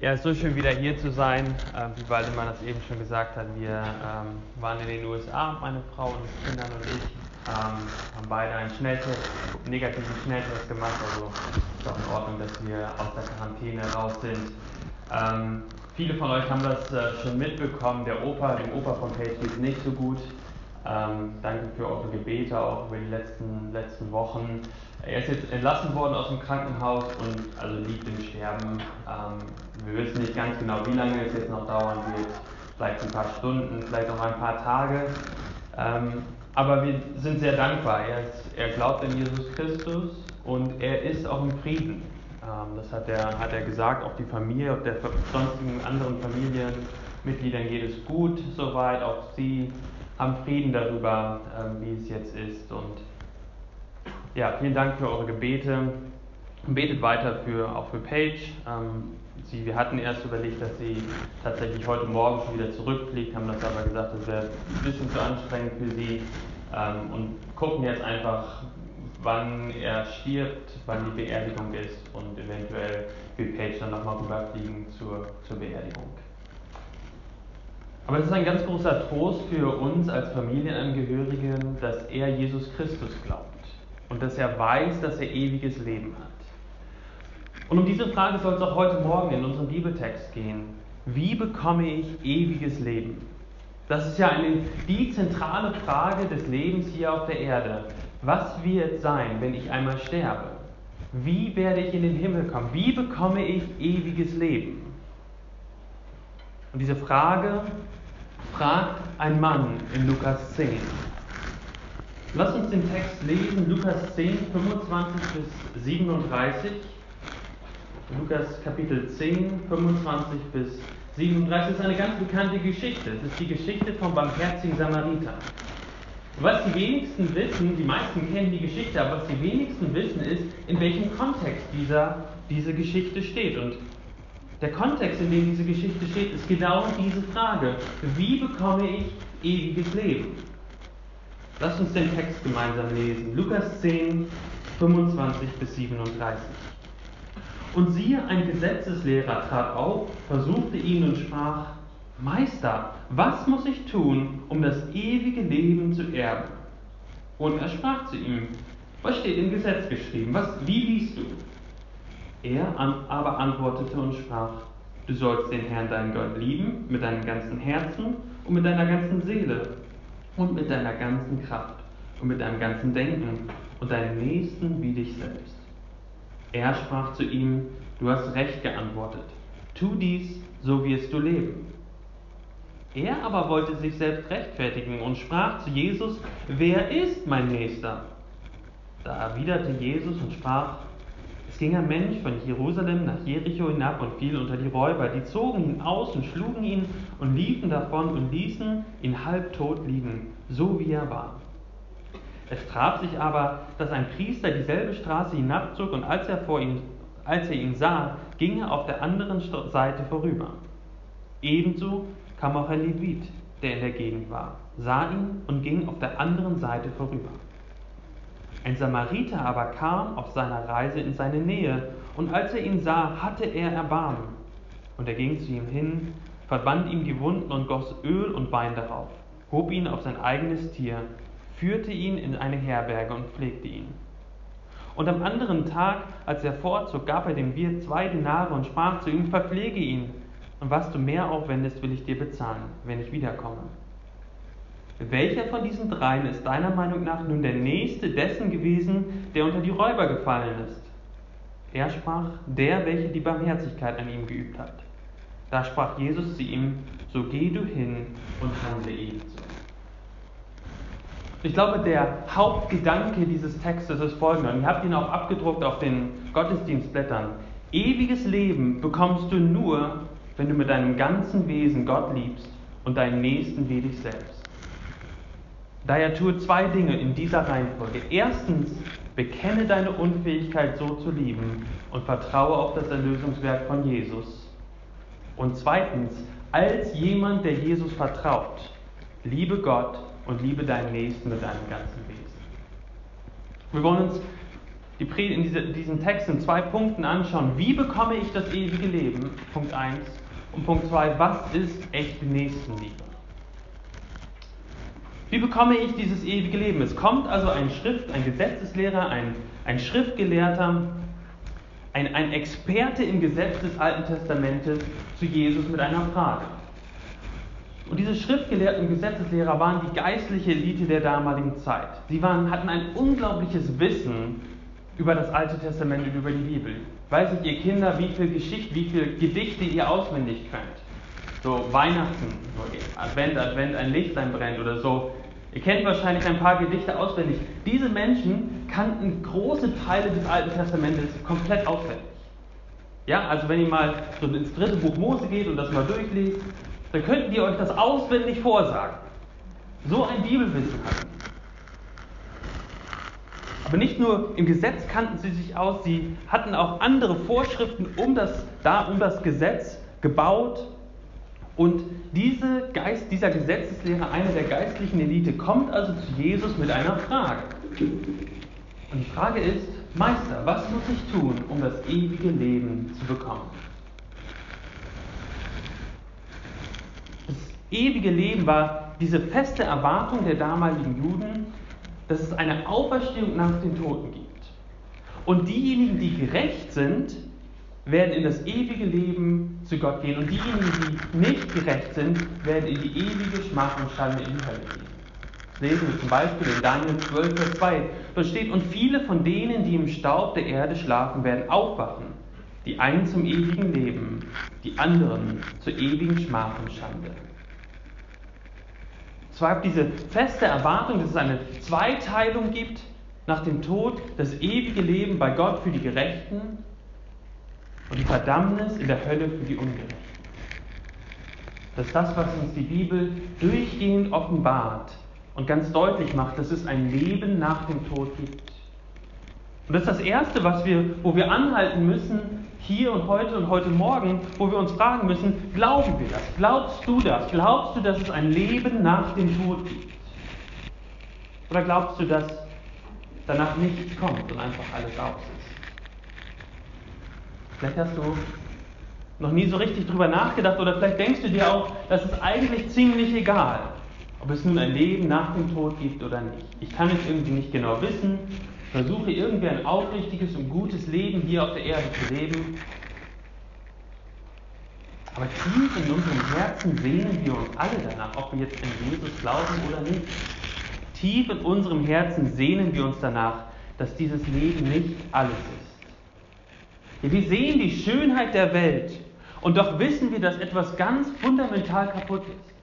Ja, es ist so schön wieder hier zu sein. Ähm, wie Waldemar das eben schon gesagt hat, wir ähm, waren in den USA, meine Frau und Kinder und ich, ähm, haben beide einen Schnelltest, negativen Schnelltest gemacht. Also ist auch in Ordnung, dass wir aus der Quarantäne raus sind. Ähm, viele von euch haben das äh, schon mitbekommen. Der Opa, dem Opa von Paige geht nicht so gut. Ähm, danke für eure Gebete auch über die letzten, letzten Wochen. Er ist jetzt entlassen worden aus dem Krankenhaus und also liegt im Sterben. Wir wissen nicht ganz genau, wie lange es jetzt noch dauern wird. Vielleicht ein paar Stunden, vielleicht auch ein paar Tage. Ähm, aber wir sind sehr dankbar. Er, ist, er, glaubt an Jesus Christus und er ist auch im Frieden. Ähm, das hat er, hat er gesagt. Auch die Familie, auch der sonstigen anderen Familienmitgliedern geht es gut soweit. Auch sie haben Frieden darüber, ähm, wie es jetzt ist. Und ja, vielen Dank für eure Gebete. Betet weiter für, auch für Paige. Ähm, sie, wir hatten erst überlegt, dass sie tatsächlich heute Morgen schon wieder zurückfliegt, haben das aber gesagt, das wäre ein bisschen zu anstrengend für sie ähm, und gucken jetzt einfach, wann er stirbt, wann die Beerdigung ist und eventuell will Paige dann nochmal rüberfliegen zur, zur Beerdigung. Aber es ist ein ganz großer Trost für uns als Familienangehörigen, dass er Jesus Christus glaubt und dass er weiß, dass er ewiges Leben hat. Und um diese Frage soll es auch heute Morgen in unserem Bibeltext gehen. Wie bekomme ich ewiges Leben? Das ist ja eine, die zentrale Frage des Lebens hier auf der Erde. Was wird sein, wenn ich einmal sterbe? Wie werde ich in den Himmel kommen? Wie bekomme ich ewiges Leben? Und diese Frage fragt ein Mann in Lukas 10. Lass uns den Text lesen, Lukas 10, 25 bis 37. Lukas Kapitel 10, 25 bis 37 ist eine ganz bekannte Geschichte. Es ist die Geschichte vom barmherzigen Samariter. Was die wenigsten wissen, die meisten kennen die Geschichte, aber was die wenigsten wissen ist, in welchem Kontext dieser, diese Geschichte steht. Und der Kontext, in dem diese Geschichte steht, ist genau diese Frage. Wie bekomme ich ewiges Leben? Lasst uns den Text gemeinsam lesen. Lukas 10, 25 bis 37. Und siehe, ein Gesetzeslehrer trat auf, versuchte ihn und sprach, Meister, was muss ich tun, um das ewige Leben zu erben? Und er sprach zu ihm, was steht im Gesetz geschrieben? Was, wie liest du? Er aber antwortete und sprach, du sollst den Herrn deinen Gott lieben mit deinem ganzen Herzen und mit deiner ganzen Seele und mit deiner ganzen Kraft und mit deinem ganzen Denken und deinen Nächsten wie dich selbst. Er sprach zu ihm, du hast recht geantwortet, tu dies, so wirst du leben. Er aber wollte sich selbst rechtfertigen und sprach zu Jesus, wer ist mein Nächster? Da erwiderte Jesus und sprach, es ging ein Mensch von Jerusalem nach Jericho hinab und fiel unter die Räuber. Die zogen ihn aus und schlugen ihn und liefen davon und ließen ihn halbtot liegen, so wie er war. Es traf sich aber, dass ein Priester dieselbe Straße hinabzog und als er, vor ihm, als er ihn sah, ging er auf der anderen Seite vorüber. Ebenso kam auch ein Levit, der in der Gegend war, sah ihn und ging auf der anderen Seite vorüber. Ein Samariter aber kam auf seiner Reise in seine Nähe, und als er ihn sah, hatte er Erbarmen. Und er ging zu ihm hin, verband ihm die Wunden und goss Öl und Wein darauf, hob ihn auf sein eigenes Tier führte ihn in eine Herberge und pflegte ihn. Und am anderen Tag, als er fortzog, gab er dem Wirt zwei Denare und sprach zu ihm, verpflege ihn, und was du mehr aufwendest, will ich dir bezahlen, wenn ich wiederkomme. Welcher von diesen dreien ist deiner Meinung nach nun der Nächste dessen gewesen, der unter die Räuber gefallen ist? Er sprach, der, welcher die Barmherzigkeit an ihm geübt hat. Da sprach Jesus zu ihm, so geh du hin und handle ebenso. Ich glaube, der Hauptgedanke dieses Textes ist folgender. Und ihr habt ihn auch abgedruckt auf den Gottesdienstblättern. Ewiges Leben bekommst du nur, wenn du mit deinem ganzen Wesen Gott liebst und deinen Nächsten wie dich selbst. Daher tue zwei Dinge in dieser Reihenfolge. Erstens, bekenne deine Unfähigkeit so zu lieben und vertraue auf das Erlösungswerk von Jesus. Und zweitens, als jemand, der Jesus vertraut, liebe Gott und liebe deinen Nächsten mit deinem ganzen Wesen. Wir wollen uns die in diese, diesen Text in zwei Punkten anschauen. Wie bekomme ich das ewige Leben? Punkt 1. Und Punkt 2, was ist echte Nächstenliebe? Wie bekomme ich dieses ewige Leben? Es kommt also ein Schrift, ein Gesetzeslehrer, ein, ein Schriftgelehrter, ein, ein Experte im Gesetz des Alten Testamentes zu Jesus mit einer Frage. Und diese Schriftgelehrten und Gesetzeslehrer waren die geistliche Elite der damaligen Zeit. Sie waren, hatten ein unglaubliches Wissen über das Alte Testament und über die Bibel. Weiß ich, ihr Kinder, wie viel Geschichte, wie viele Gedichte ihr auswendig könnt? So Weihnachten, so Advent, Advent, ein Lichtlein brennt oder so. Ihr kennt wahrscheinlich ein paar Gedichte auswendig. Diese Menschen kannten große Teile des Alten Testamentes komplett auswendig. Ja, also wenn ihr mal ins dritte Buch Mose geht und das mal durchliest, dann könnten die euch das auswendig vorsagen. So ein Bibelwissen hatten. Aber nicht nur im Gesetz kannten sie sich aus, sie hatten auch andere Vorschriften um das, da, um das Gesetz gebaut. Und diese Geist, dieser Gesetzeslehrer, einer der geistlichen Elite, kommt also zu Jesus mit einer Frage. Und die Frage ist, Meister, was muss ich tun, um das ewige Leben zu bekommen? Das ewige Leben war diese feste Erwartung der damaligen Juden, dass es eine Auferstehung nach den Toten gibt. Und diejenigen, die gerecht sind, werden in das ewige Leben zu Gott gehen. Und diejenigen, die nicht gerecht sind, werden in die ewige Schmach und Schande in die Hölle gehen. Lesen wir zum Beispiel in Daniel 12, Vers 2. Dort steht, und viele von denen, die im Staub der Erde schlafen, werden aufwachen. Die einen zum ewigen Leben, die anderen zur ewigen Schmach und Schande. Zwar diese feste Erwartung, dass es eine Zweiteilung gibt nach dem Tod, das ewige Leben bei Gott für die Gerechten und die Verdammnis in der Hölle für die Ungerechten. Das ist das, was uns die Bibel durchgehend offenbart und ganz deutlich macht, dass es ein Leben nach dem Tod gibt. Und das ist das Erste, was wir, wo wir anhalten müssen, hier und heute und heute Morgen, wo wir uns fragen müssen, glauben wir das? Glaubst du das? Glaubst du, dass es ein Leben nach dem Tod gibt? Oder glaubst du, dass danach nichts kommt und einfach alles aus ist? Vielleicht hast du noch nie so richtig drüber nachgedacht oder vielleicht denkst du dir auch, das ist eigentlich ziemlich egal, ob es nun ein Leben nach dem Tod gibt oder nicht. Ich kann es irgendwie nicht genau wissen versuche irgendwie ein aufrichtiges und gutes Leben hier auf der Erde zu leben. Aber tief in unserem Herzen sehnen wir uns alle danach, ob wir jetzt an Jesus glauben oder nicht. Tief in unserem Herzen sehnen wir uns danach, dass dieses Leben nicht alles ist. Wir sehen die Schönheit der Welt und doch wissen wir, dass etwas ganz fundamental kaputt ist.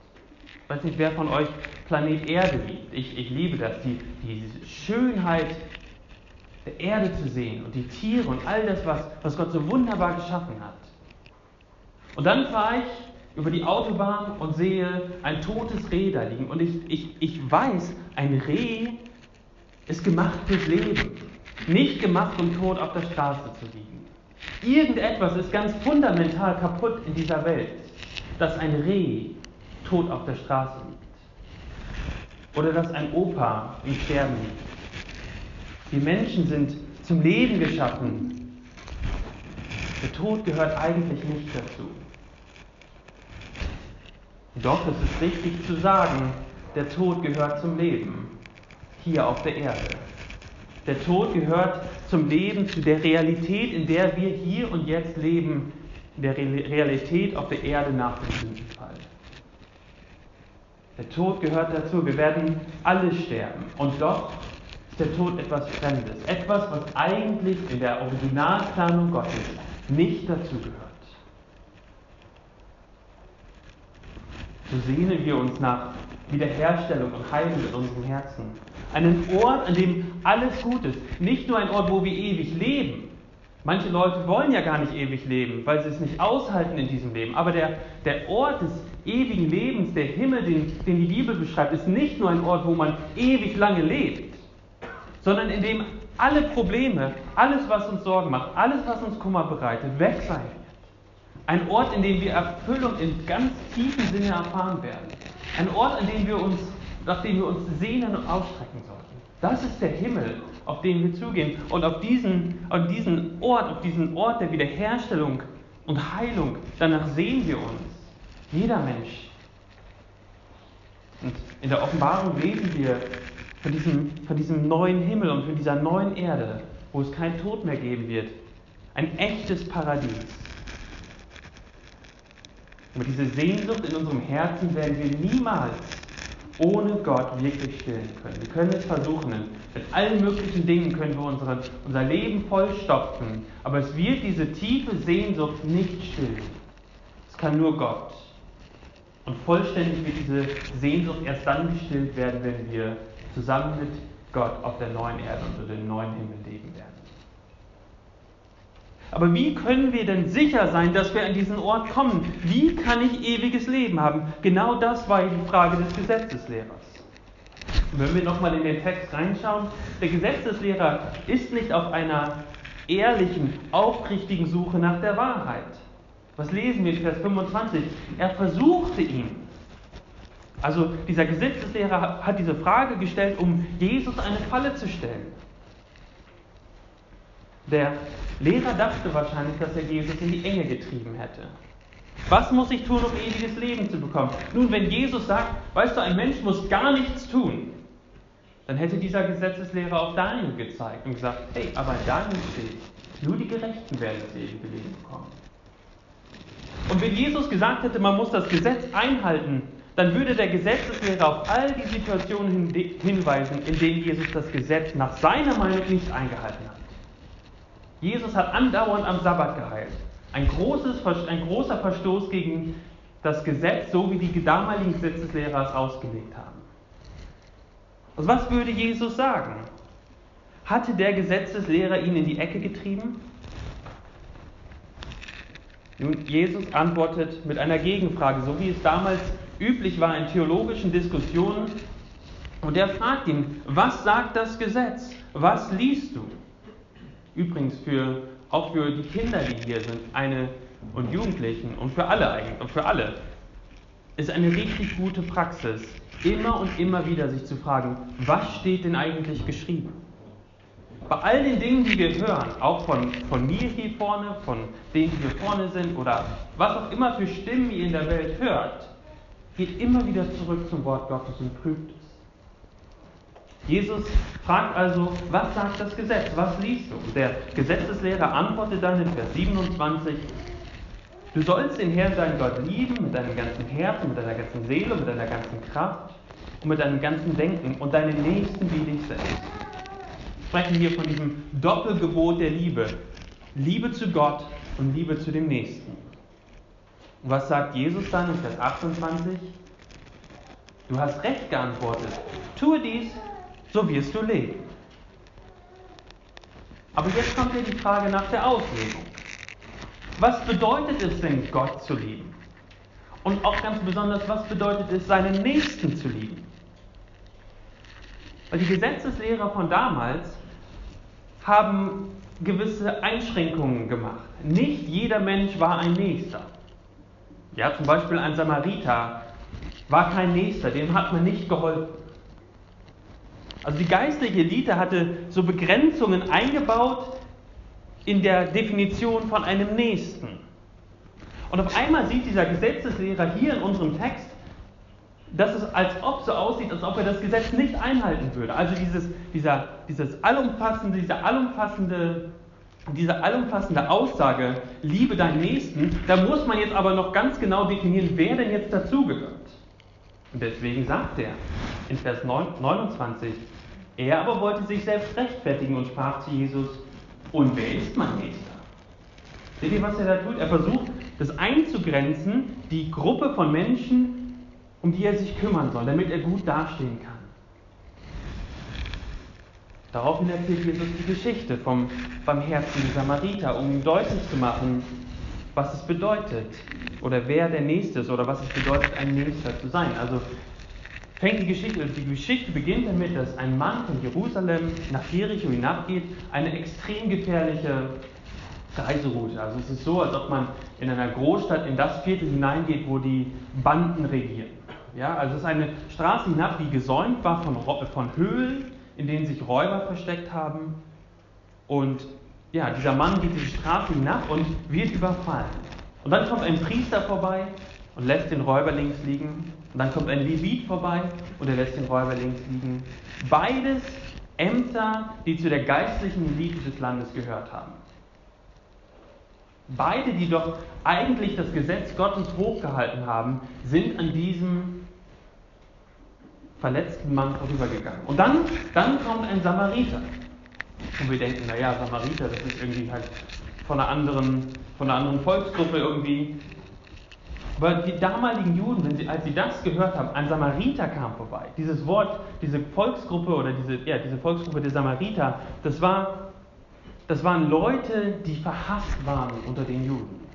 Ich weiß nicht, wer von euch Planet Erde liebt. Ich, ich liebe das, die, die Schönheit der Erde zu sehen und die Tiere und all das, was, was Gott so wunderbar geschaffen hat. Und dann fahre ich über die Autobahn und sehe ein totes Reh da liegen. Und ich, ich, ich weiß, ein Reh ist gemacht fürs Leben, nicht gemacht, um tot auf der Straße zu liegen. Irgendetwas ist ganz fundamental kaputt in dieser Welt, dass ein Reh tot auf der Straße liegt. Oder dass ein Opa im Sterben liegt. Wir Menschen sind zum Leben geschaffen. Der Tod gehört eigentlich nicht dazu. Doch es ist richtig zu sagen, der Tod gehört zum Leben hier auf der Erde. Der Tod gehört zum Leben, zu der Realität, in der wir hier und jetzt leben, in der Realität auf der Erde nach dem Sündenfall. Der Tod gehört dazu. Wir werden alle sterben. Und doch der Tod etwas Fremdes, etwas, was eigentlich in der Originalplanung Gottes nicht dazugehört. So sehnen wir uns nach Wiederherstellung und Heilung in unserem Herzen. Einen Ort, an dem alles gut ist. Nicht nur ein Ort, wo wir ewig leben. Manche Leute wollen ja gar nicht ewig leben, weil sie es nicht aushalten in diesem Leben. Aber der, der Ort des ewigen Lebens, der Himmel, den, den die Bibel beschreibt, ist nicht nur ein Ort, wo man ewig lange lebt sondern in dem alle Probleme, alles, was uns Sorgen macht, alles, was uns Kummer bereitet, weg sein wird. Ein Ort, in dem wir Erfüllung in ganz tiefen Sinne erfahren werden. Ein Ort, an dem wir uns, nach dem wir uns sehnen und ausstrecken sollten. Das ist der Himmel, auf den wir zugehen. Und auf diesen, auf diesen Ort, auf diesen Ort der Wiederherstellung und Heilung, danach sehen wir uns. Jeder Mensch. Und in der Offenbarung lesen wir von diesem, von diesem neuen Himmel und von dieser neuen Erde, wo es keinen Tod mehr geben wird. Ein echtes Paradies. Und diese Sehnsucht in unserem Herzen werden wir niemals ohne Gott wirklich stillen können. Wir können es versuchen. Mit allen möglichen Dingen können wir unsere, unser Leben vollstopfen. Aber es wird diese tiefe Sehnsucht nicht stillen. Es kann nur Gott. Und vollständig wird diese Sehnsucht erst dann gestillt werden, wenn wir zusammen mit Gott auf der neuen Erde unter dem neuen Himmel leben werden. Aber wie können wir denn sicher sein, dass wir an diesen Ort kommen? Wie kann ich ewiges Leben haben? Genau das war die Frage des Gesetzeslehrers. Und wenn wir nochmal in den Text reinschauen, der Gesetzeslehrer ist nicht auf einer ehrlichen, aufrichtigen Suche nach der Wahrheit. Was lesen wir in Vers 25? Er versuchte ihn. Also dieser Gesetzeslehrer hat diese Frage gestellt, um Jesus eine Falle zu stellen. Der Lehrer dachte wahrscheinlich, dass er Jesus in die Enge getrieben hätte. Was muss ich tun, um ewiges Leben zu bekommen? Nun, wenn Jesus sagt, weißt du, ein Mensch muss gar nichts tun, dann hätte dieser Gesetzeslehrer auf Daniel gezeigt und gesagt, hey, aber Daniel steht, nur die Gerechten werden das ewige Leben bekommen. Und wenn Jesus gesagt hätte, man muss das Gesetz einhalten, dann würde der Gesetzeslehrer auf all die Situationen hinweisen, in denen Jesus das Gesetz nach seiner Meinung nicht eingehalten hat. Jesus hat andauernd am Sabbat geheilt. Ein, großes, ein großer Verstoß gegen das Gesetz, so wie die damaligen Gesetzeslehrer es ausgelegt haben. Also was würde Jesus sagen? Hatte der Gesetzeslehrer ihn in die Ecke getrieben? Nun, Jesus antwortet mit einer Gegenfrage, so wie es damals üblich war in theologischen Diskussionen. Und er fragt ihn, was sagt das Gesetz? Was liest du? Übrigens für, auch für die Kinder, die hier sind, eine und Jugendlichen und für alle eigentlich, für alle, ist eine richtig gute Praxis, immer und immer wieder sich zu fragen, was steht denn eigentlich geschrieben? Bei all den Dingen, die wir hören, auch von, von mir hier vorne, von denen, die hier vorne sind oder was auch immer für Stimmen ihr in der Welt hört, geht immer wieder zurück zum Wort Gottes und prüft es. Jesus fragt also, was sagt das Gesetz? Was liest du? Und der Gesetzeslehrer antwortet dann in Vers 27, du sollst den Herrn, deinen Gott, lieben mit deinem ganzen Herzen, mit deiner ganzen Seele, mit deiner ganzen Kraft und mit deinem ganzen Denken und deinen Nächsten wie dich selbst. Wir sprechen hier von diesem Doppelgebot der Liebe. Liebe zu Gott und Liebe zu dem Nächsten. Und was sagt Jesus dann in Vers 28? Du hast recht geantwortet. Tue dies so wirst du leben. Aber jetzt kommt ja die Frage nach der Auslegung. Was bedeutet es denn, Gott zu lieben? Und auch ganz besonders, was bedeutet es, seinen Nächsten zu lieben? Weil die Gesetzeslehrer von damals haben gewisse Einschränkungen gemacht. Nicht jeder Mensch war ein Nächster. Ja, zum Beispiel ein Samariter war kein Nächster, dem hat man nicht geholfen. Also die geistliche Elite hatte so Begrenzungen eingebaut in der Definition von einem Nächsten. Und auf einmal sieht dieser Gesetzeslehrer hier in unserem Text, dass es als ob so aussieht, als ob er das Gesetz nicht einhalten würde. Also dieses, dieser, dieses allumfassende, diese allumfassende, diese allumfassende Aussage, liebe deinen Nächsten, da muss man jetzt aber noch ganz genau definieren, wer denn jetzt dazugehört. Und deswegen sagt er in Vers 29, er aber wollte sich selbst rechtfertigen und sprach zu Jesus, und wer ist mein Nächster? Seht ihr, was er da tut? Er versucht, das einzugrenzen, die Gruppe von Menschen, um die er sich kümmern soll, damit er gut dastehen kann. Daraufhin erzählt Jesus die Geschichte vom barmherzigen Samariter, um ihm deutlich zu machen, was es bedeutet oder wer der Nächste ist oder was es bedeutet, ein Nächster zu sein. Also fängt die Geschichte, die Geschichte beginnt damit, dass ein Mann von Jerusalem nach Jericho hinabgeht, eine extrem gefährliche Reiseroute. Also es ist so, als ob man in einer Großstadt in das Viertel hineingeht, wo die Banden regieren. Ja, also es ist eine Straße hinab, die gesäumt war von, von Höhlen, in denen sich Räuber versteckt haben. Und ja, dieser Mann geht diese Straße hinab und wird überfallen. Und dann kommt ein Priester vorbei und lässt den Räuber links liegen. Und dann kommt ein Levit vorbei und er lässt den Räuber links liegen. Beides Ämter, die zu der geistlichen Elite des Landes gehört haben. Beide, die doch eigentlich das Gesetz Gottes hochgehalten haben, sind an diesem verletzten Mann vorübergegangen. Und dann, dann kommt ein Samariter. Und wir denken, naja, Samariter, das ist irgendwie halt von einer anderen, von einer anderen Volksgruppe irgendwie. Aber die damaligen Juden, wenn sie, als sie das gehört haben, ein Samariter kam vorbei. Dieses Wort, diese Volksgruppe oder diese, ja, diese Volksgruppe der Samariter, das war das waren Leute, die verhasst waren unter den Juden.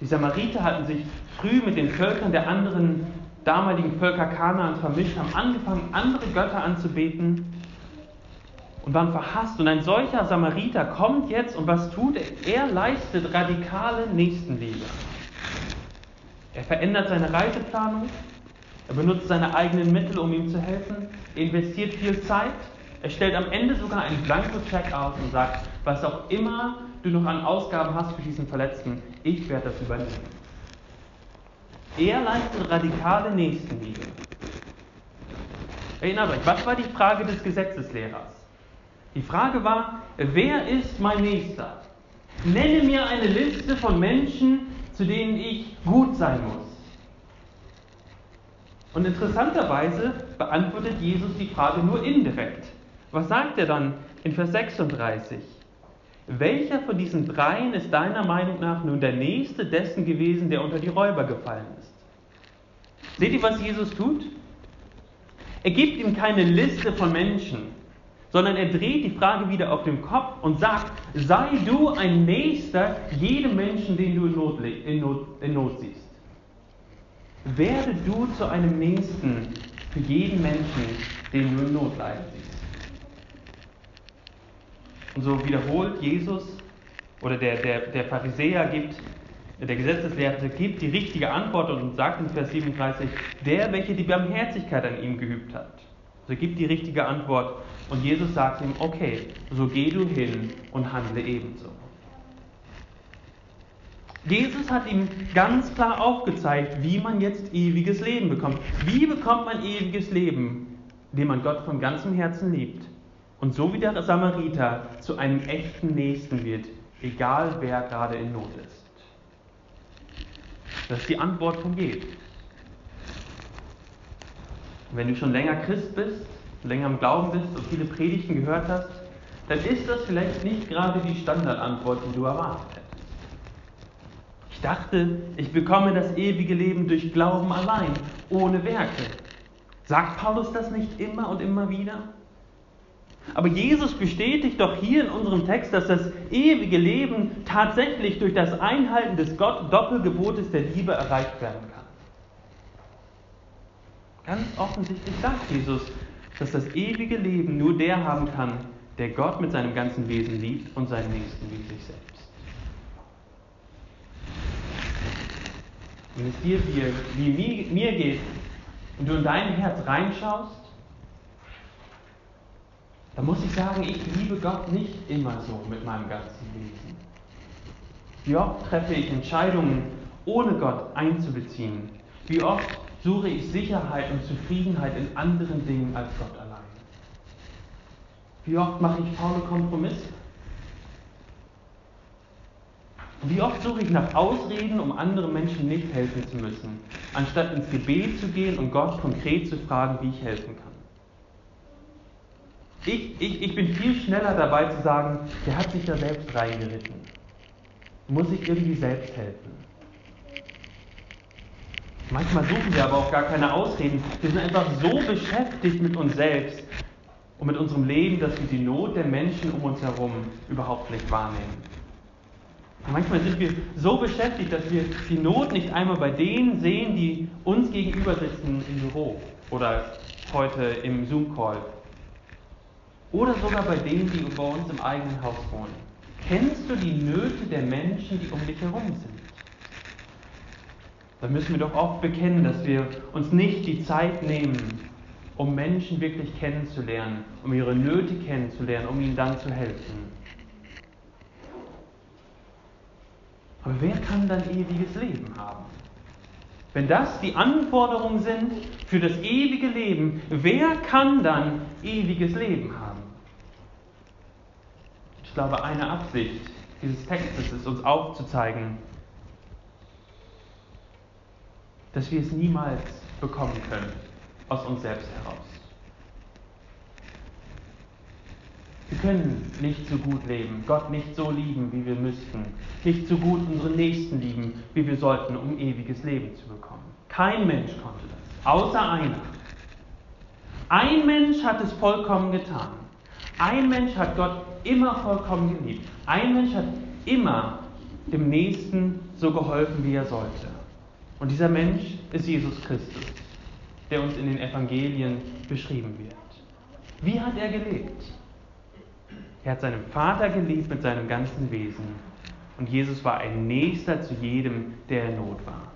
Die Samariter hatten sich früh mit den Völkern der anderen damaligen Völker Kanaans vermischt, haben angefangen, andere Götter anzubeten und waren verhasst. Und ein solcher Samariter kommt jetzt und was tut er? Er leistet radikale Nächstenliebe. Er verändert seine Reiseplanung, er benutzt seine eigenen Mittel, um ihm zu helfen, er investiert viel Zeit, er stellt am Ende sogar einen Blanko-Check aus und sagt, was auch immer du noch an Ausgaben hast für diesen Verletzten, ich werde das übernehmen. Er leistet radikale Nächstenliebe. Erinnert euch, was war die Frage des Gesetzeslehrers? Die Frage war, wer ist mein Nächster? Nenne mir eine Liste von Menschen, zu denen ich gut sein muss. Und interessanterweise beantwortet Jesus die Frage nur indirekt. Was sagt er dann in Vers 36? Welcher von diesen dreien ist deiner Meinung nach nun der nächste dessen gewesen, der unter die Räuber gefallen ist? Seht ihr, was Jesus tut? Er gibt ihm keine Liste von Menschen, sondern er dreht die Frage wieder auf den Kopf und sagt, sei du ein Nächster jedem Menschen, den du in Not, in Not, in Not siehst. Werde du zu einem Nächsten für jeden Menschen, den du in Not leiden siehst. Und so wiederholt Jesus oder der, der, der Pharisäer gibt, der Gesetzeslehrte gibt die richtige Antwort und sagt in Vers 37, der, welcher die Barmherzigkeit an ihm geübt hat. Also gibt die richtige Antwort und Jesus sagt ihm, okay, so geh du hin und handle ebenso. Jesus hat ihm ganz klar aufgezeigt, wie man jetzt ewiges Leben bekommt. Wie bekommt man ewiges Leben, indem man Gott von ganzem Herzen liebt? Und so wie der Samariter zu einem echten Nächsten wird, egal wer gerade in Not ist. Das ist die Antwort von Jesus. Wenn du schon länger Christ bist, länger im Glauben bist und viele Predigten gehört hast, dann ist das vielleicht nicht gerade die Standardantwort, die du erwartet hättest. Ich dachte, ich bekomme das ewige Leben durch Glauben allein, ohne Werke. Sagt Paulus das nicht immer und immer wieder? Aber Jesus bestätigt doch hier in unserem Text, dass das ewige Leben tatsächlich durch das Einhalten des Gott Doppelgebotes der Liebe erreicht werden kann. Ganz offensichtlich sagt Jesus, dass das ewige Leben nur der haben kann, der Gott mit seinem ganzen Wesen liebt und seinen Nächsten wie sich selbst. Wenn es dir wie, wie mir geht und du in dein Herz reinschaust, da muss ich sagen, ich liebe Gott nicht immer so mit meinem ganzen Wesen. Wie oft treffe ich Entscheidungen, ohne Gott einzubeziehen? Wie oft suche ich Sicherheit und Zufriedenheit in anderen Dingen als Gott allein? Wie oft mache ich faule Kompromisse? Wie oft suche ich nach Ausreden, um anderen Menschen nicht helfen zu müssen, anstatt ins Gebet zu gehen und Gott konkret zu fragen, wie ich helfen kann? Ich, ich, ich bin viel schneller dabei zu sagen, der hat sich da selbst reingeritten. Muss ich irgendwie selbst helfen. Manchmal suchen wir aber auch gar keine Ausreden. Wir sind einfach so beschäftigt mit uns selbst und mit unserem Leben, dass wir die Not der Menschen um uns herum überhaupt nicht wahrnehmen. Und manchmal sind wir so beschäftigt, dass wir die Not nicht einmal bei denen sehen, die uns gegenüber sitzen im Büro oder heute im Zoom-Call oder sogar bei denen, die bei uns im eigenen Haus wohnen. Kennst du die Nöte der Menschen, die um dich herum sind? Dann müssen wir doch oft bekennen, dass wir uns nicht die Zeit nehmen, um Menschen wirklich kennenzulernen, um ihre Nöte kennenzulernen, um ihnen dann zu helfen. Aber wer kann dann ewiges Leben haben? Wenn das die Anforderungen sind für das ewige Leben, wer kann dann ewiges Leben haben? Ich glaube, eine Absicht dieses Textes ist uns aufzuzeigen, dass wir es niemals bekommen können aus uns selbst heraus. Wir können nicht so gut leben, Gott nicht so lieben, wie wir müssten, nicht so gut unsere Nächsten lieben, wie wir sollten, um ewiges Leben zu bekommen. Kein Mensch konnte das, außer einer. Ein Mensch hat es vollkommen getan. Ein Mensch hat Gott immer vollkommen geliebt. Ein Mensch hat immer dem Nächsten so geholfen, wie er sollte. Und dieser Mensch ist Jesus Christus, der uns in den Evangelien beschrieben wird. Wie hat er gelebt? Er hat seinen Vater geliebt mit seinem ganzen Wesen. Und Jesus war ein Nächster zu jedem, der in Not war.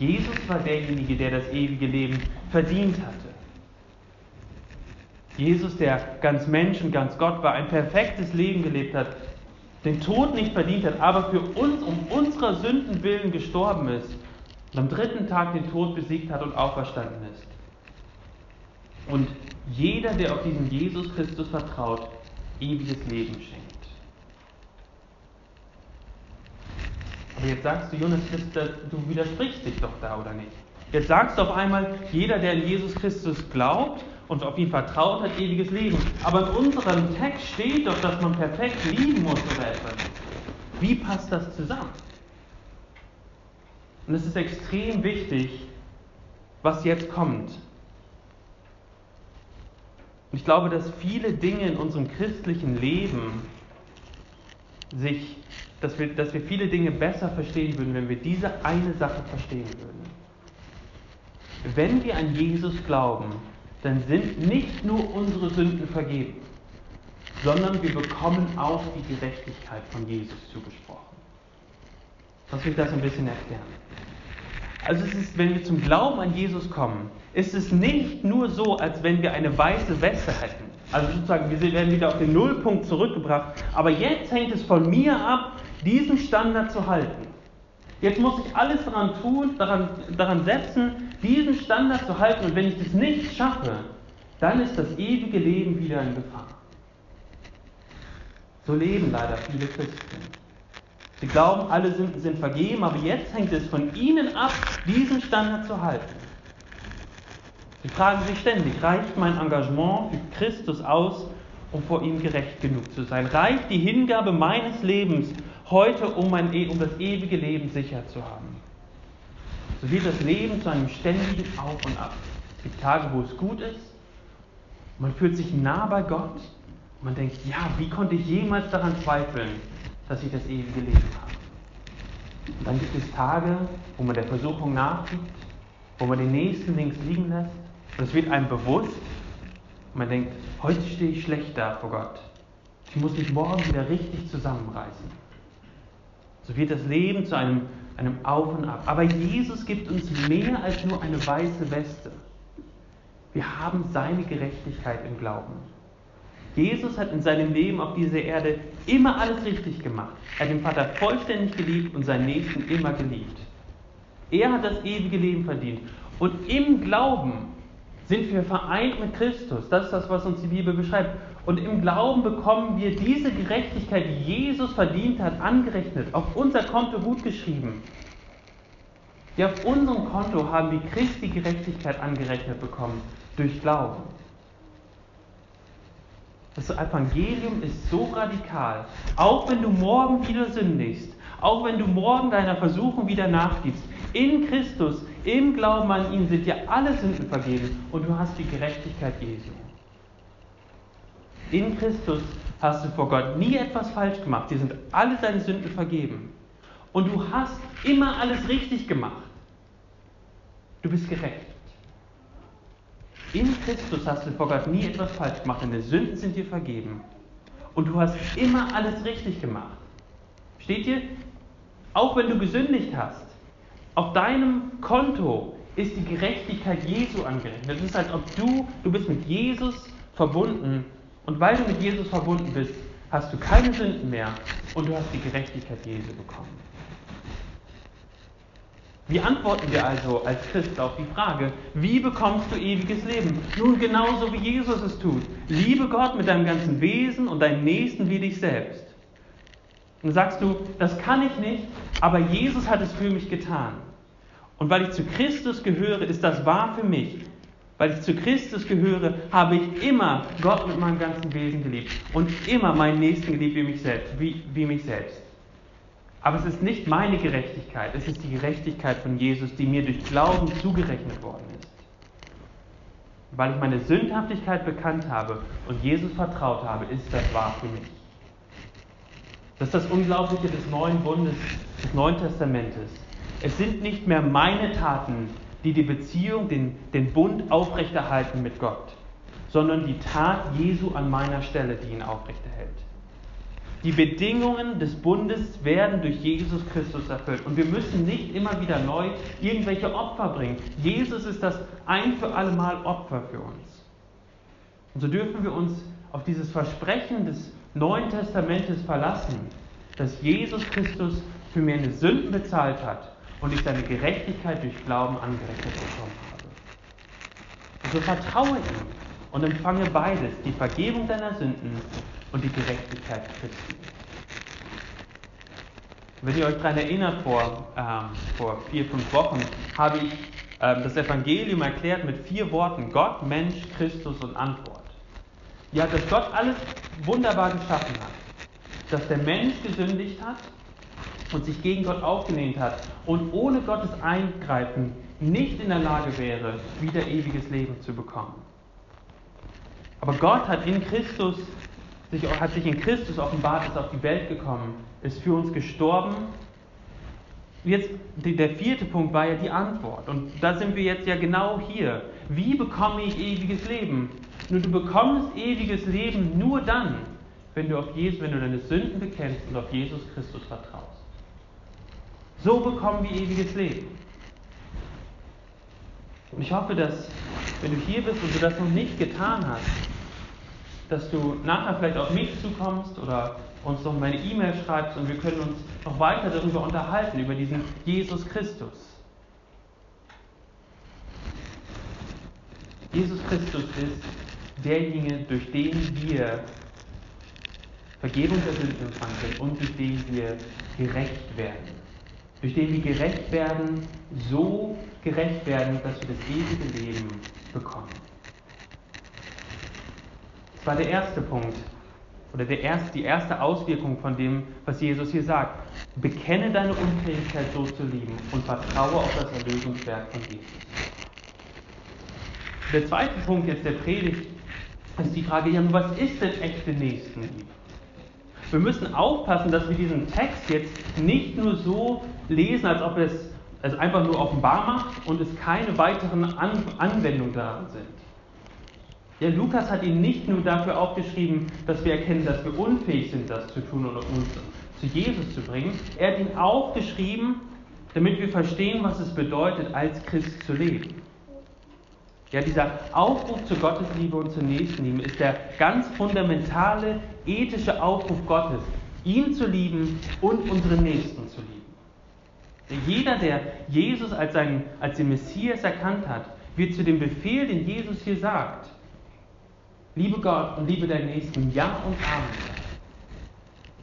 Jesus war derjenige, der das ewige Leben verdient hatte. Jesus, der ganz Mensch und ganz Gott war, ein perfektes Leben gelebt hat, den Tod nicht verdient hat, aber für uns um unserer Sünden willen gestorben ist und am dritten Tag den Tod besiegt hat und auferstanden ist. Und jeder, der auf diesen Jesus Christus vertraut, ewiges Leben schenkt. Aber jetzt sagst du, Jonas, du widersprichst dich doch da, oder nicht? Jetzt sagst du auf einmal, jeder, der in Jesus Christus glaubt und auf ihn vertraut, hat ewiges Leben. Aber in unserem Text steht doch, dass man perfekt lieben muss oder etwas. Wie passt das zusammen? Und es ist extrem wichtig, was jetzt kommt. Und ich glaube, dass viele Dinge in unserem christlichen Leben sich, dass wir, dass wir viele Dinge besser verstehen würden, wenn wir diese eine Sache verstehen würden. Wenn wir an Jesus glauben, dann sind nicht nur unsere Sünden vergeben, sondern wir bekommen auch die Gerechtigkeit von Jesus zugesprochen. Lass mich das ein bisschen erklären. Also es ist, wenn wir zum Glauben an Jesus kommen, ist es nicht nur so, als wenn wir eine weiße Weste hätten. Also sozusagen, wir werden wieder auf den Nullpunkt zurückgebracht. Aber jetzt hängt es von mir ab, diesen Standard zu halten. Jetzt muss ich alles daran tun, daran, daran setzen, diesen Standard zu halten. Und wenn ich das nicht schaffe, dann ist das ewige Leben wieder in Gefahr. So leben leider viele Christen. Sie glauben, alle Sünden sind vergeben, aber jetzt hängt es von ihnen ab, diesen Standard zu halten. Sie fragen sich ständig, reicht mein Engagement für Christus aus, um vor ihm gerecht genug zu sein? Reicht die Hingabe meines Lebens heute, um, mein, e, um das ewige Leben sicher zu haben? So wird das Leben zu einem ständigen Auf und Ab. Es gibt Tage, wo es gut ist, man fühlt sich nah bei Gott, man denkt, ja, wie konnte ich jemals daran zweifeln, dass ich das ewige Leben habe? Und dann gibt es Tage, wo man der Versuchung nachgibt, wo man den nächsten links liegen lässt und es wird einem bewusst, man denkt, heute stehe ich schlecht da vor Gott. Ich muss mich morgen wieder richtig zusammenreißen. So wird das Leben zu einem, einem Auf und Ab. Aber Jesus gibt uns mehr als nur eine weiße Weste. Wir haben seine Gerechtigkeit im Glauben. Jesus hat in seinem Leben auf dieser Erde immer alles richtig gemacht. Er hat den Vater vollständig geliebt und seinen Nächsten immer geliebt. Er hat das ewige Leben verdient. Und im Glauben sind wir vereint mit Christus. Das ist das, was uns die Bibel beschreibt. Und im Glauben bekommen wir diese Gerechtigkeit, die Jesus verdient hat, angerechnet, auf unser Konto gutgeschrieben. Ja, auf unserem Konto haben wir Christi Gerechtigkeit angerechnet bekommen, durch Glauben. Das Evangelium ist so radikal. Auch wenn du morgen wieder sündigst, auch wenn du morgen deiner Versuchung wieder nachgibst, in Christus, im Glauben an ihn sind dir alle Sünden vergeben und du hast die Gerechtigkeit Jesu. In Christus hast du vor Gott nie etwas falsch gemacht. Dir sind alle deine Sünden vergeben. Und du hast immer alles richtig gemacht. Du bist gerecht. In Christus hast du vor Gott nie etwas falsch gemacht. Deine Sünden sind dir vergeben. Und du hast immer alles richtig gemacht. Steht hier? Auch wenn du gesündigt hast, auf deinem Konto ist die Gerechtigkeit Jesu angerechnet. Es ist, als ob du, du bist mit Jesus verbunden und weil du mit Jesus verbunden bist, hast du keine Sünden mehr und du hast die Gerechtigkeit Jesu bekommen. Wie antworten wir also als Christ auf die Frage, wie bekommst du ewiges Leben? Nun genauso wie Jesus es tut. Liebe Gott mit deinem ganzen Wesen und deinen Nächsten wie dich selbst. Und sagst du, das kann ich nicht, aber Jesus hat es für mich getan. Und weil ich zu Christus gehöre, ist das wahr für mich. Weil ich zu Christus gehöre, habe ich immer Gott mit meinem ganzen Wesen geliebt und immer meinen Nächsten geliebt wie mich selbst. Wie, wie mich selbst. Aber es ist nicht meine Gerechtigkeit, es ist die Gerechtigkeit von Jesus, die mir durch Glauben zugerechnet worden ist. Weil ich meine Sündhaftigkeit bekannt habe und Jesus vertraut habe, ist das wahr für mich. Das ist das Unglaubliche des neuen Bundes, des Neuen Testamentes. Es sind nicht mehr meine Taten, die die Beziehung, den, den Bund aufrechterhalten mit Gott, sondern die Tat Jesu an meiner Stelle, die ihn aufrechterhält. Die Bedingungen des Bundes werden durch Jesus Christus erfüllt. Und wir müssen nicht immer wieder neu irgendwelche Opfer bringen. Jesus ist das ein für alle Mal Opfer für uns. Und so dürfen wir uns auf dieses Versprechen des Neuen Testamentes verlassen, dass Jesus Christus für meine Sünden bezahlt hat und ich seine Gerechtigkeit durch Glauben angerechnet bekommen habe. So vertraue ihm und empfange beides, die Vergebung deiner Sünden und die Gerechtigkeit Christi. Wenn ihr euch daran erinnert, vor, ähm, vor vier, fünf Wochen habe ich ähm, das Evangelium erklärt mit vier Worten: Gott, Mensch, Christus und Antwort. Ja, dass Gott alles wunderbar geschaffen hat. Dass der Mensch gesündigt hat und sich gegen Gott aufgelehnt hat und ohne Gottes Eingreifen nicht in der Lage wäre, wieder ewiges Leben zu bekommen. Aber Gott hat in Christus sich, hat sich in Christus offenbart, ist auf die Welt gekommen, ist für uns gestorben. Jetzt, der vierte Punkt war ja die Antwort. Und da sind wir jetzt ja genau hier. Wie bekomme ich ewiges Leben? Nun, du bekommst ewiges Leben nur dann, wenn du, auf Jesus, wenn du deine Sünden bekennst und auf Jesus Christus vertraust. So bekommen wir ewiges Leben. Und ich hoffe, dass, wenn du hier bist und du das noch nicht getan hast, dass du nachher vielleicht auf mich zukommst oder uns noch meine E-Mail schreibst und wir können uns noch weiter darüber unterhalten, über diesen Jesus Christus. Jesus Christus ist derjenige, durch den wir Vergebung der Sünden empfangen können und durch den wir gerecht werden. Durch den wir gerecht werden, so gerecht werden, dass wir das ewige Leben bekommen. Das war der erste Punkt oder der erste, die erste Auswirkung von dem, was Jesus hier sagt. Bekenne deine Unfähigkeit so zu lieben und vertraue auf das Erlösungswerk von Jesus. Der zweite Punkt jetzt der Predigt ist die Frage, ja, was ist denn echte Nächstenliebe? Wir müssen aufpassen, dass wir diesen Text jetzt nicht nur so lesen, als ob es, es einfach nur offenbar macht und es keine weiteren An Anwendungen daran sind. Ja, Lukas hat ihn nicht nur dafür aufgeschrieben, dass wir erkennen, dass wir unfähig sind, das zu tun und uns zu Jesus zu bringen. Er hat ihn auch geschrieben, damit wir verstehen, was es bedeutet, als Christ zu leben. Ja, dieser Aufruf zur Gottesliebe und zur Nächstenliebe ist der ganz fundamentale ethische Aufruf Gottes, ihn zu lieben und unsere Nächsten zu lieben. Jeder, der Jesus als, seinen, als den Messias erkannt hat, wird zu dem Befehl, den Jesus hier sagt, Liebe Gott und liebe deinen Nächsten, Ja und Amen.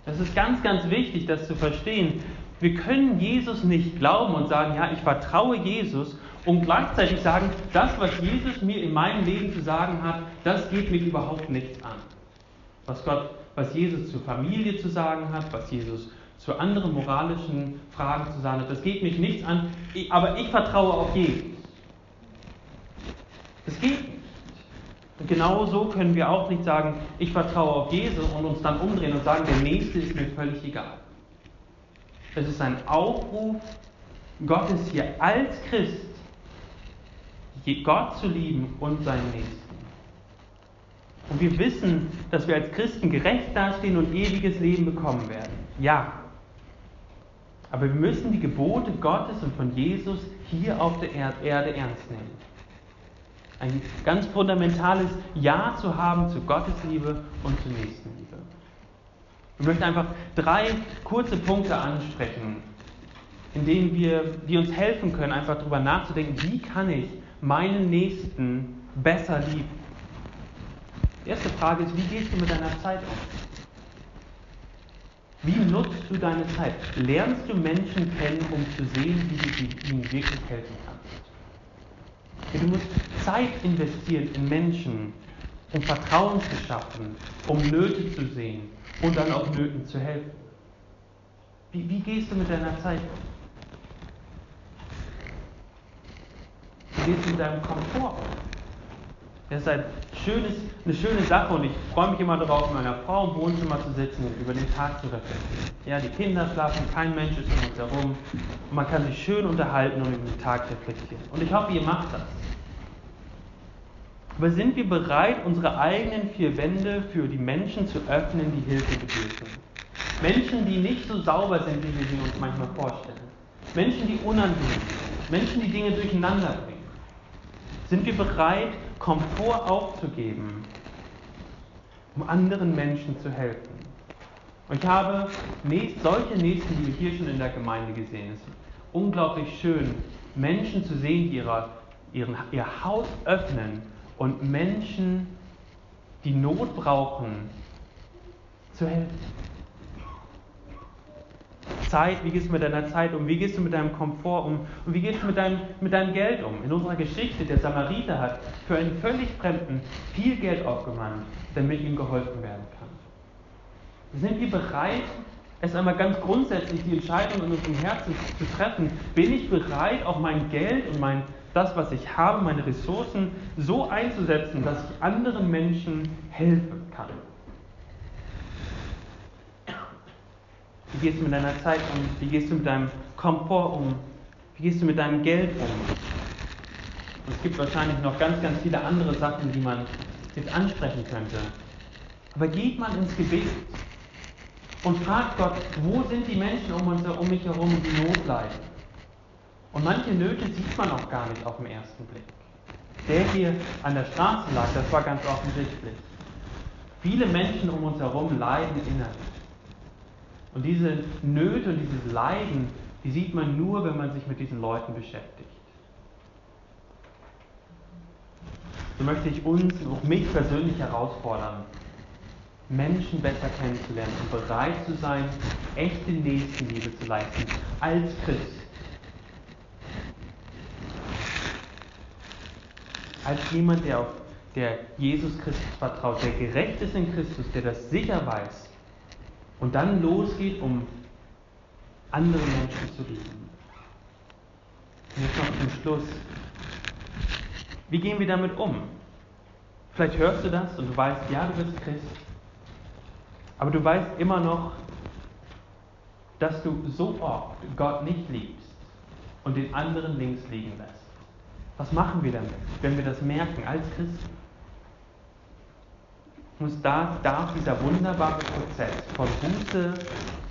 Das ist ganz, ganz wichtig, das zu verstehen. Wir können Jesus nicht glauben und sagen, ja, ich vertraue Jesus und gleichzeitig sagen, das, was Jesus mir in meinem Leben zu sagen hat, das geht mich überhaupt nichts an. Was Gott, was Jesus zur Familie zu sagen hat, was Jesus zu anderen moralischen Fragen zu sagen hat, das geht mich nichts an, aber ich vertraue auf Jesus. Das geht nicht. Und genau so können wir auch nicht sagen, ich vertraue auf Jesus und uns dann umdrehen und sagen, der Nächste ist mir völlig egal. Es ist ein Aufruf Gottes hier als Christ, Gott zu lieben und seinen Nächsten. Und wir wissen, dass wir als Christen gerecht dastehen und ewiges Leben bekommen werden. Ja. Aber wir müssen die Gebote Gottes und von Jesus hier auf der Erde ernst nehmen. Ein ganz fundamentales Ja zu haben zu Gottes Liebe und zur Nächstenliebe. Ich möchte einfach drei kurze Punkte ansprechen, in denen wir, die uns helfen können, einfach darüber nachzudenken, wie kann ich meinen Nächsten besser lieben. Die erste Frage ist, wie gehst du mit deiner Zeit um? Wie nutzt du deine Zeit? Lernst du Menschen kennen, um zu sehen, wie du ihnen wirklich helfen kannst? Du musst Zeit investieren in Menschen, um Vertrauen zu schaffen, um Nöte zu sehen und dann auch Nöten zu helfen. Wie, wie gehst du mit deiner Zeit um? Du mit deinem Komfort? Das ist ein schönes, eine schöne Sache und ich freue mich immer darauf, mit meiner Frau im Wohnzimmer zu sitzen und über den Tag zu reflektieren. Ja, die Kinder schlafen, kein Mensch ist um uns herum und man kann sich schön unterhalten und über den Tag reflektieren. Und ich hoffe, ihr macht das. Aber sind wir bereit, unsere eigenen vier Wände für die Menschen zu öffnen, die Hilfe bedürfen? Menschen, die nicht so sauber sind, wie wir sie uns manchmal vorstellen. Menschen, die unangenehm sind. Menschen, die Dinge durcheinander bringen. Sind wir bereit, Komfort aufzugeben, um anderen Menschen zu helfen. Und ich habe solche Nächstenliebe hier schon in der Gemeinde gesehen. Es ist unglaublich schön, Menschen zu sehen, die ihre, ihren, ihr Haus öffnen und Menschen, die Not brauchen, zu helfen. Zeit, wie gehst du mit deiner Zeit um, wie gehst du mit deinem Komfort um und wie gehst du mit deinem, mit deinem Geld um. In unserer Geschichte, der Samariter hat für einen völlig Fremden viel Geld aufgewandt, damit ihm geholfen werden kann. Sind wir bereit, es einmal ganz grundsätzlich die Entscheidung in unserem Herzen zu treffen? Bin ich bereit, auch mein Geld und mein, das, was ich habe, meine Ressourcen so einzusetzen, dass ich anderen Menschen helfen kann? Wie gehst du mit deiner Zeit um? Wie gehst du mit deinem Komfort um? Wie gehst du mit deinem Geld um? Und es gibt wahrscheinlich noch ganz, ganz viele andere Sachen, die man jetzt ansprechen könnte. Aber geht mal ins Gebet und fragt Gott, wo sind die Menschen um, uns, um mich herum, die Not leiden? Und manche Nöte sieht man auch gar nicht auf den ersten Blick. Der hier an der Straße lag, das war ganz offensichtlich. Viele Menschen um uns herum leiden innerlich. Und diese Nöte und dieses Leiden, die sieht man nur, wenn man sich mit diesen Leuten beschäftigt. So möchte ich uns und auch mich persönlich herausfordern, Menschen besser kennenzulernen und bereit zu sein, echte Nächstenliebe zu leisten als Christ. Als jemand, der auf der Jesus Christus vertraut, der gerecht ist in Christus, der das sicher weiß, und dann losgeht, um andere Menschen zu lieben. Und jetzt noch zum Schluss. Wie gehen wir damit um? Vielleicht hörst du das und du weißt, ja, du bist Christ, aber du weißt immer noch, dass du so oft Gott nicht liebst und den anderen links liegen lässt. Was machen wir damit, wenn wir das merken als Christen? Muss da, darf dieser wunderbare Prozess von Buße,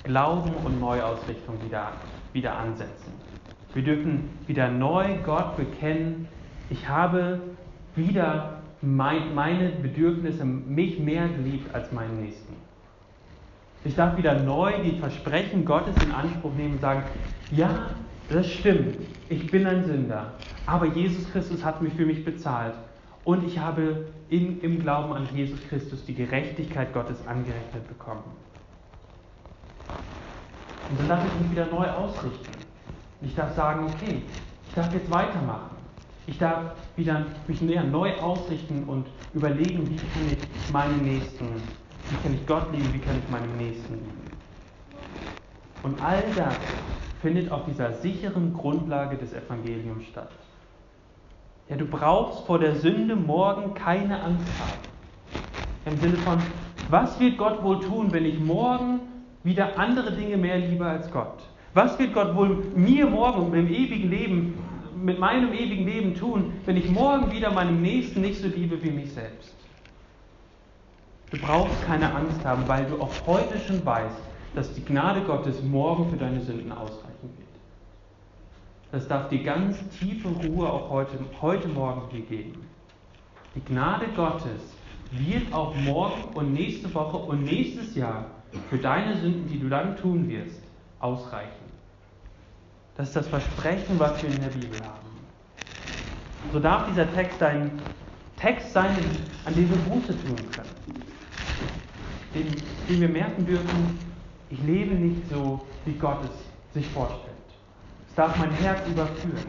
Glauben und Neuausrichtung wieder, wieder ansetzen. Wir dürfen wieder neu Gott bekennen, ich habe wieder mein, meine Bedürfnisse, mich mehr geliebt als meinen Nächsten. Ich darf wieder neu die Versprechen Gottes in Anspruch nehmen und sagen, ja, das stimmt, ich bin ein Sünder, aber Jesus Christus hat mich für mich bezahlt und ich habe in, im Glauben an Jesus Christus die Gerechtigkeit Gottes angerechnet bekommen. Und dann darf ich mich wieder neu ausrichten. Ich darf sagen, okay, ich darf jetzt weitermachen. Ich darf wieder mich näher neu ausrichten und überlegen, wie kann ich meinen Nächsten, wie kann ich Gott lieben, wie kann ich meinen Nächsten lieben. Und all das findet auf dieser sicheren Grundlage des Evangeliums statt. Ja, du brauchst vor der Sünde morgen keine Angst haben. Im Sinne von, was wird Gott wohl tun, wenn ich morgen wieder andere Dinge mehr liebe als Gott? Was wird Gott wohl mir morgen im ewigen Leben, mit meinem ewigen Leben tun, wenn ich morgen wieder meinem Nächsten nicht so liebe wie mich selbst? Du brauchst keine Angst haben, weil du auch heute schon weißt, dass die Gnade Gottes morgen für deine Sünden ausreichen wird. Das darf dir ganz tiefe Ruhe auch heute, heute Morgen dir geben. Die Gnade Gottes wird auch morgen und nächste Woche und nächstes Jahr für deine Sünden, die du dann tun wirst, ausreichen. Das ist das Versprechen, was wir in der Bibel haben. So darf dieser Text ein Text sein, an dem wir Buße tun können. Den, den wir merken dürfen, ich lebe nicht so, wie Gott es sich vorstellt. Darf mein Herz überführen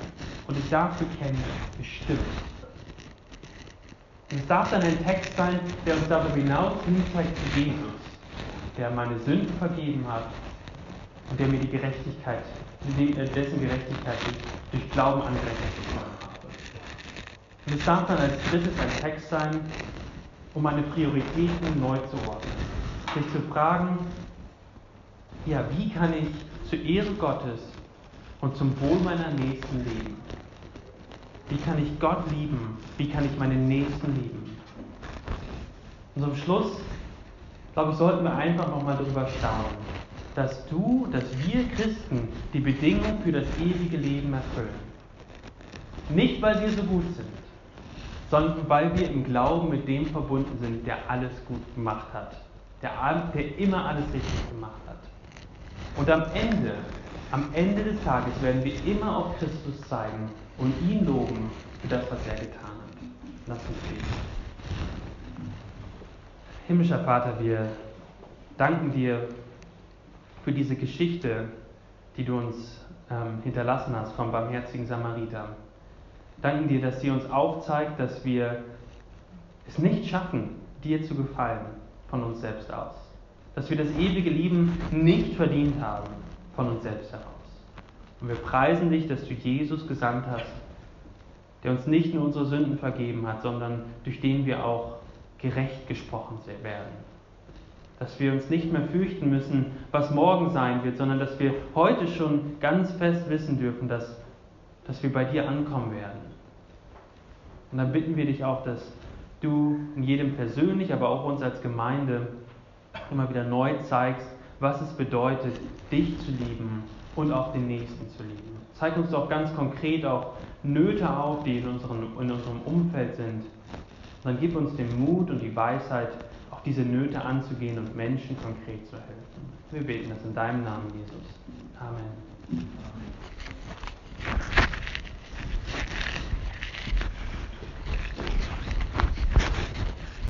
und ich darf bekennen, bestimmt. Und es darf dann ein Text sein, der uns darüber hinaus hinzeigt zu Jesus, der meine Sünden vergeben hat und der mir die Gerechtigkeit, dessen Gerechtigkeit ich durch Glauben angerechnet bekommen habe. Und es darf dann als drittes ein Text sein, um meine Prioritäten neu zu ordnen. Sich zu fragen, ja, wie kann ich zur Ehre Gottes und zum Wohl meiner Nächsten leben? Wie kann ich Gott lieben? Wie kann ich meine Nächsten lieben? Und zum Schluss, glaube ich, sollten wir einfach nochmal darüber staunen, dass du, dass wir Christen die Bedingungen für das ewige Leben erfüllen. Nicht, weil wir so gut sind, sondern weil wir im Glauben mit dem verbunden sind, der alles gut gemacht hat, der, der immer alles richtig gemacht hat. Und am Ende, am Ende des Tages werden wir immer auf Christus zeigen und ihn loben für das, was er getan hat. Lass uns beten. Himmlischer Vater, wir danken dir für diese Geschichte, die du uns ähm, hinterlassen hast vom barmherzigen Samariter. Danken dir, dass sie uns aufzeigt, dass wir es nicht schaffen, dir zu gefallen von uns selbst aus. Dass wir das ewige Leben nicht verdient haben von uns selbst heraus. Und wir preisen dich, dass du Jesus gesandt hast, der uns nicht nur unsere Sünden vergeben hat, sondern durch den wir auch gerecht gesprochen werden. Dass wir uns nicht mehr fürchten müssen, was morgen sein wird, sondern dass wir heute schon ganz fest wissen dürfen, dass, dass wir bei dir ankommen werden. Und dann bitten wir dich auch, dass du in jedem persönlich, aber auch uns als Gemeinde immer wieder neu zeigst, was es bedeutet, dich zu lieben und auch den Nächsten zu lieben. Zeig uns doch ganz konkret auch Nöte auf, die in, unseren, in unserem Umfeld sind. Dann gib uns den Mut und die Weisheit, auch diese Nöte anzugehen und Menschen konkret zu helfen. Wir beten das in deinem Namen, Jesus. Amen.